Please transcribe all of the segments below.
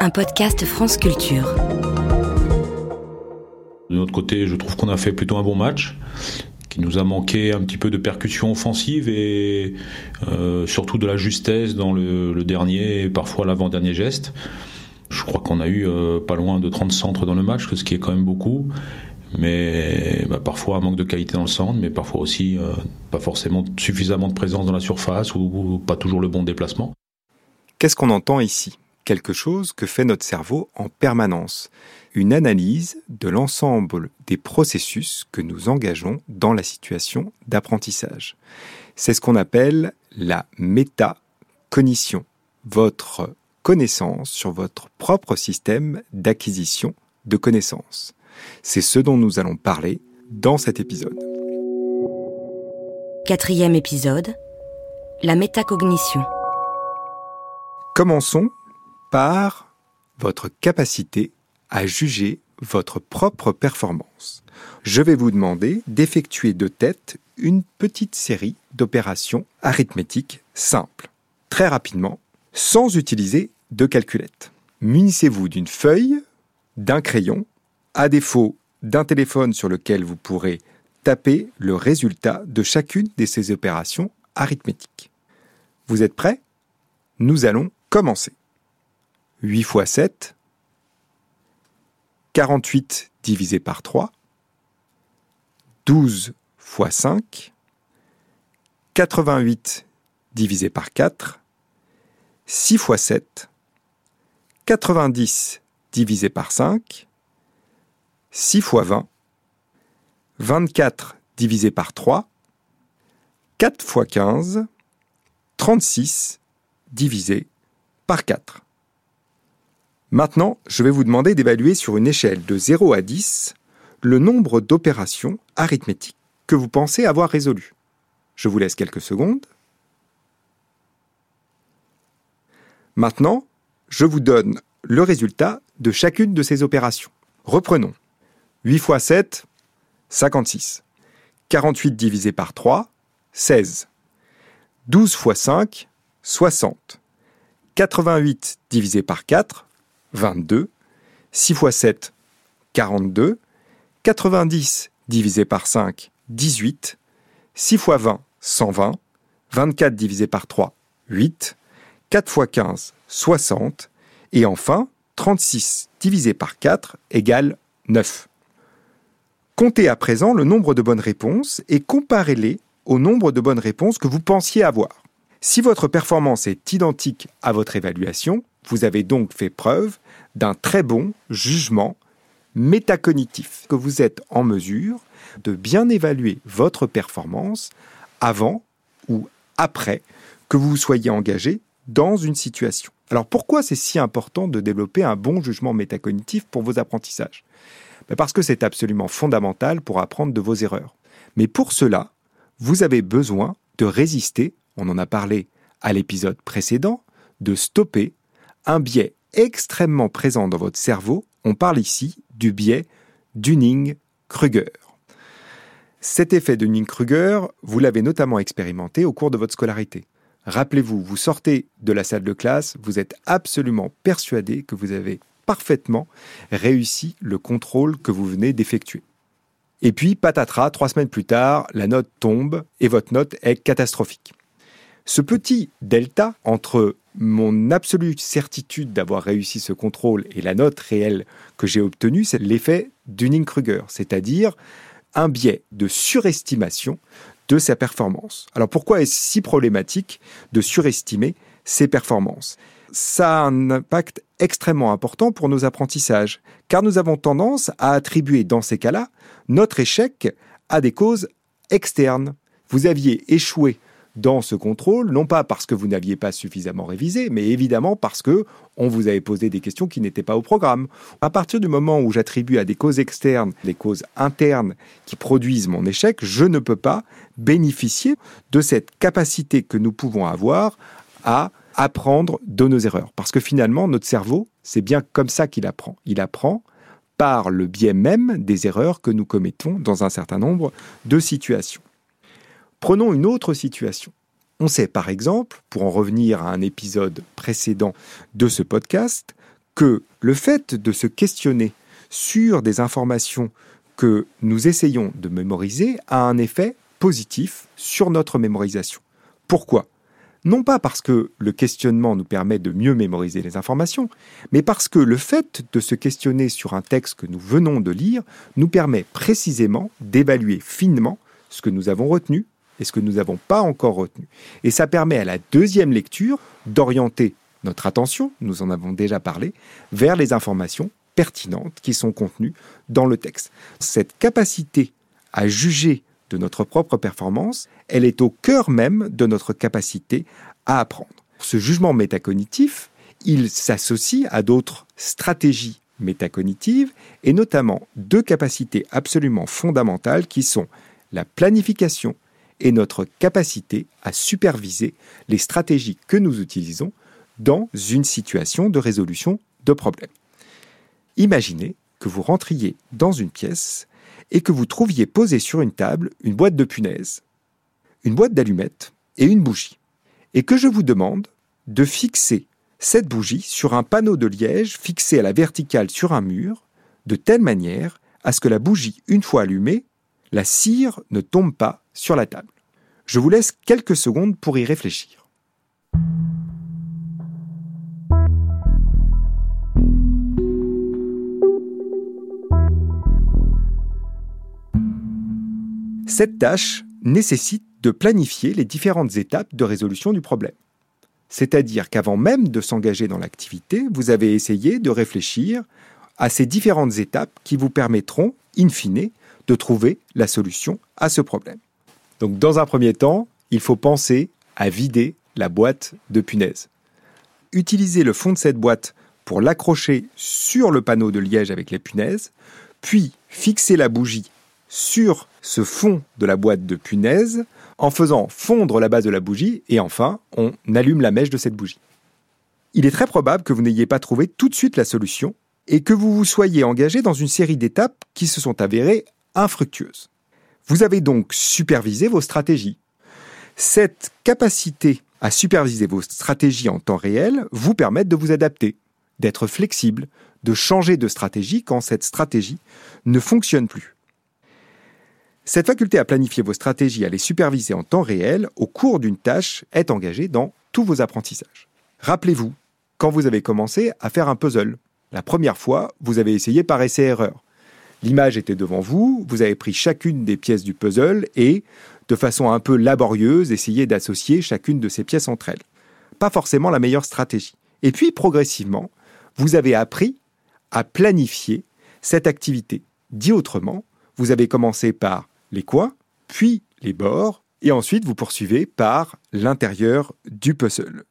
Un podcast France Culture. De notre côté, je trouve qu'on a fait plutôt un bon match qui nous a manqué un petit peu de percussion offensive et euh, surtout de la justesse dans le, dernier et parfois l'avant-dernier geste. Je crois qu'on a eu euh, pas loin de 30 centres dans le match, ce qui est quand même beaucoup. Mais bah, parfois un manque de qualité dans le centre, mais parfois aussi euh, pas forcément suffisamment de présence dans la surface ou pas toujours le bon déplacement. Qu'est-ce qu'on entend ici? Quelque chose que fait notre cerveau en permanence une analyse de l'ensemble des processus que nous engageons dans la situation d'apprentissage. C'est ce qu'on appelle la métacognition, votre connaissance sur votre propre système d'acquisition de connaissances. C'est ce dont nous allons parler dans cet épisode. Quatrième épisode, la métacognition. Commençons par votre capacité à juger votre propre performance. Je vais vous demander d'effectuer de tête une petite série d'opérations arithmétiques simples, très rapidement, sans utiliser de calculette. Munissez-vous d'une feuille, d'un crayon, à défaut d'un téléphone sur lequel vous pourrez taper le résultat de chacune de ces opérations arithmétiques. Vous êtes prêts? Nous allons commencer. 8 fois 7, 48 divisé par 3, 12 fois 5, 88 divisé par 4, 6 fois 7, 90 divisé par 5, 6 fois 20, 24 divisé par 3, 4 fois 15, 36 divisé par 4. Maintenant, je vais vous demander d'évaluer sur une échelle de 0 à 10 le nombre d'opérations arithmétiques que vous pensez avoir résolues. Je vous laisse quelques secondes. Maintenant, je vous donne le résultat de chacune de ces opérations. Reprenons. 8 fois 7, 56. 48 divisé par 3, 16. 12 fois 5, 60. 88 divisé par 4, 22. 6 x 7, 42. 90 divisé par 5, 18. 6 x 20, 120. 24 divisé par 3, 8. 4 x 15, 60. Et enfin, 36 divisé par 4 égale 9. Comptez à présent le nombre de bonnes réponses et comparez-les au nombre de bonnes réponses que vous pensiez avoir. Si votre performance est identique à votre évaluation, vous avez donc fait preuve d'un très bon jugement métacognitif, que vous êtes en mesure de bien évaluer votre performance avant ou après que vous soyez engagé dans une situation. Alors pourquoi c'est si important de développer un bon jugement métacognitif pour vos apprentissages? Ben Parce que c'est absolument fondamental pour apprendre de vos erreurs. Mais pour cela, vous avez besoin de résister, on en a parlé à l'épisode précédent, de stopper un biais extrêmement présent dans votre cerveau. On parle ici du biais Dunning-Kruger. Cet effet Dunning-Kruger, vous l'avez notamment expérimenté au cours de votre scolarité. Rappelez-vous, vous sortez de la salle de classe, vous êtes absolument persuadé que vous avez parfaitement réussi le contrôle que vous venez d'effectuer. Et puis, patatras, trois semaines plus tard, la note tombe et votre note est catastrophique. Ce petit delta entre mon absolue certitude d'avoir réussi ce contrôle et la note réelle que j'ai obtenue, c'est l'effet Dunning-Kruger, c'est-à-dire un biais de surestimation de sa performance. Alors pourquoi est-ce si problématique de surestimer ses performances? Ça a un impact extrêmement important pour nos apprentissages, car nous avons tendance à attribuer dans ces cas-là notre échec à des causes externes. Vous aviez échoué dans ce contrôle, non pas parce que vous n'aviez pas suffisamment révisé, mais évidemment parce que on vous avait posé des questions qui n'étaient pas au programme. À partir du moment où j'attribue à des causes externes des causes internes qui produisent mon échec, je ne peux pas bénéficier de cette capacité que nous pouvons avoir à apprendre de nos erreurs. Parce que finalement, notre cerveau, c'est bien comme ça qu'il apprend. Il apprend par le biais même des erreurs que nous commettons dans un certain nombre de situations. Prenons une autre situation. On sait par exemple, pour en revenir à un épisode précédent de ce podcast, que le fait de se questionner sur des informations que nous essayons de mémoriser a un effet positif sur notre mémorisation. Pourquoi? Non pas parce que le questionnement nous permet de mieux mémoriser les informations, mais parce que le fait de se questionner sur un texte que nous venons de lire nous permet précisément d'évaluer finement ce que nous avons retenu et ce que nous n'avons pas encore retenu. Et ça permet à la deuxième lecture d'orienter notre attention, nous en avons déjà parlé, vers les informations pertinentes qui sont contenues dans le texte. Cette capacité à juger de notre propre performance, elle est au cœur même de notre capacité à apprendre. Ce jugement métacognitif, il s'associe à d'autres stratégies métacognitives et notamment deux capacités absolument fondamentales qui sont la planification et notre capacité à superviser les stratégies que nous utilisons dans une situation de résolution de problèmes. Imaginez que vous rentriez dans une pièce et que vous trouviez posée sur une table une boîte de punaises, une boîte d'allumettes et une bougie, et que je vous demande de fixer cette bougie sur un panneau de liège fixé à la verticale sur un mur, de telle manière à ce que la bougie, une fois allumée, la cire ne tombe pas sur la table. Je vous laisse quelques secondes pour y réfléchir. Cette tâche nécessite de planifier les différentes étapes de résolution du problème. C'est-à-dire qu'avant même de s'engager dans l'activité, vous avez essayé de réfléchir à ces différentes étapes qui vous permettront, in fine, de trouver la solution à ce problème. Donc dans un premier temps, il faut penser à vider la boîte de punaises. Utilisez le fond de cette boîte pour l'accrocher sur le panneau de liège avec les punaises, puis fixez la bougie sur ce fond de la boîte de punaises en faisant fondre la base de la bougie et enfin on allume la mèche de cette bougie. Il est très probable que vous n'ayez pas trouvé tout de suite la solution et que vous vous soyez engagé dans une série d'étapes qui se sont avérées infructueuses. Vous avez donc supervisé vos stratégies. Cette capacité à superviser vos stratégies en temps réel vous permet de vous adapter, d'être flexible, de changer de stratégie quand cette stratégie ne fonctionne plus. Cette faculté à planifier vos stratégies, à les superviser en temps réel au cours d'une tâche est engagée dans tous vos apprentissages. Rappelez-vous, quand vous avez commencé à faire un puzzle, la première fois, vous avez essayé par essai-erreur. L'image était devant vous, vous avez pris chacune des pièces du puzzle et, de façon un peu laborieuse, essayé d'associer chacune de ces pièces entre elles. Pas forcément la meilleure stratégie. Et puis, progressivement, vous avez appris à planifier cette activité. Dit autrement, vous avez commencé par les coins, puis les bords, et ensuite vous poursuivez par l'intérieur du puzzle.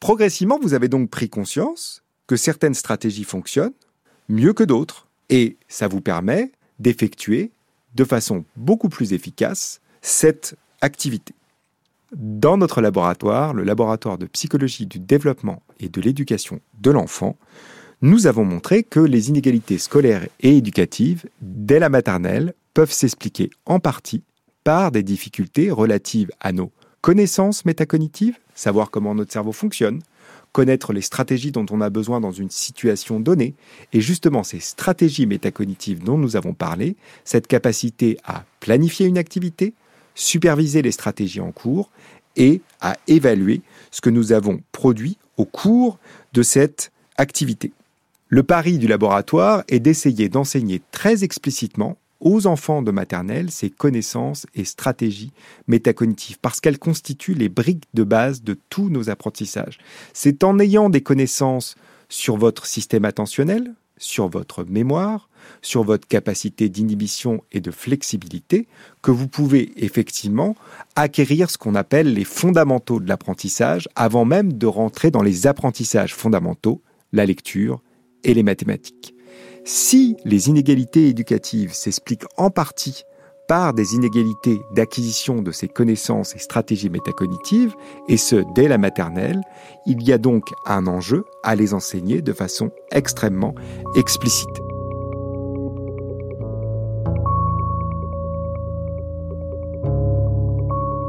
Progressivement, vous avez donc pris conscience que certaines stratégies fonctionnent mieux que d'autres, et ça vous permet d'effectuer de façon beaucoup plus efficace cette activité. Dans notre laboratoire, le laboratoire de psychologie du développement et de l'éducation de l'enfant, nous avons montré que les inégalités scolaires et éducatives, dès la maternelle, peuvent s'expliquer en partie par des difficultés relatives à nos connaissances métacognitives, savoir comment notre cerveau fonctionne, connaître les stratégies dont on a besoin dans une situation donnée, et justement ces stratégies métacognitives dont nous avons parlé, cette capacité à planifier une activité, superviser les stratégies en cours et à évaluer ce que nous avons produit au cours de cette activité. Le pari du laboratoire est d'essayer d'enseigner très explicitement aux enfants de maternelle ces connaissances et stratégies métacognitives, parce qu'elles constituent les briques de base de tous nos apprentissages. C'est en ayant des connaissances sur votre système attentionnel, sur votre mémoire, sur votre capacité d'inhibition et de flexibilité, que vous pouvez effectivement acquérir ce qu'on appelle les fondamentaux de l'apprentissage avant même de rentrer dans les apprentissages fondamentaux, la lecture et les mathématiques. Si les inégalités éducatives s'expliquent en partie par des inégalités d'acquisition de ces connaissances et stratégies métacognitives, et ce dès la maternelle, il y a donc un enjeu à les enseigner de façon extrêmement explicite.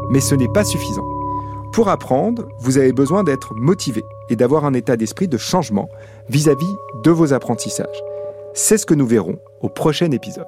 Mais ce n'est pas suffisant. Pour apprendre, vous avez besoin d'être motivé. et d'avoir un état d'esprit de changement vis-à-vis de vos apprentissages. C'est ce que nous verrons au prochain épisode.